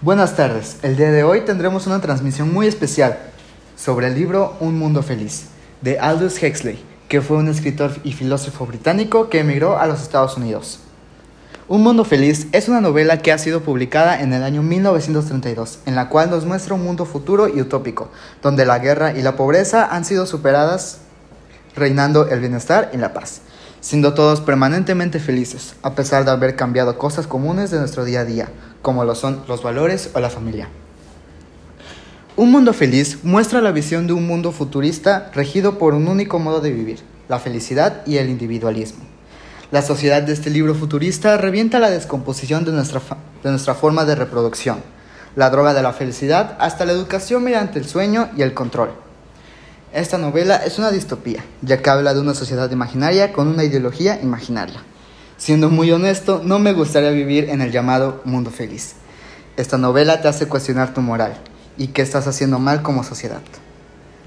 Buenas tardes. El día de hoy tendremos una transmisión muy especial sobre el libro Un Mundo Feliz de Aldous Huxley, que fue un escritor y filósofo británico que emigró a los Estados Unidos. Un Mundo Feliz es una novela que ha sido publicada en el año 1932, en la cual nos muestra un mundo futuro y utópico, donde la guerra y la pobreza han sido superadas, reinando el bienestar y la paz siendo todos permanentemente felices, a pesar de haber cambiado cosas comunes de nuestro día a día, como lo son los valores o la familia. Un mundo feliz muestra la visión de un mundo futurista regido por un único modo de vivir, la felicidad y el individualismo. La sociedad de este libro futurista revienta la descomposición de nuestra, de nuestra forma de reproducción, la droga de la felicidad hasta la educación mediante el sueño y el control. Esta novela es una distopía, ya que habla de una sociedad imaginaria con una ideología imaginaria. Siendo muy honesto, no me gustaría vivir en el llamado mundo feliz. Esta novela te hace cuestionar tu moral y qué estás haciendo mal como sociedad.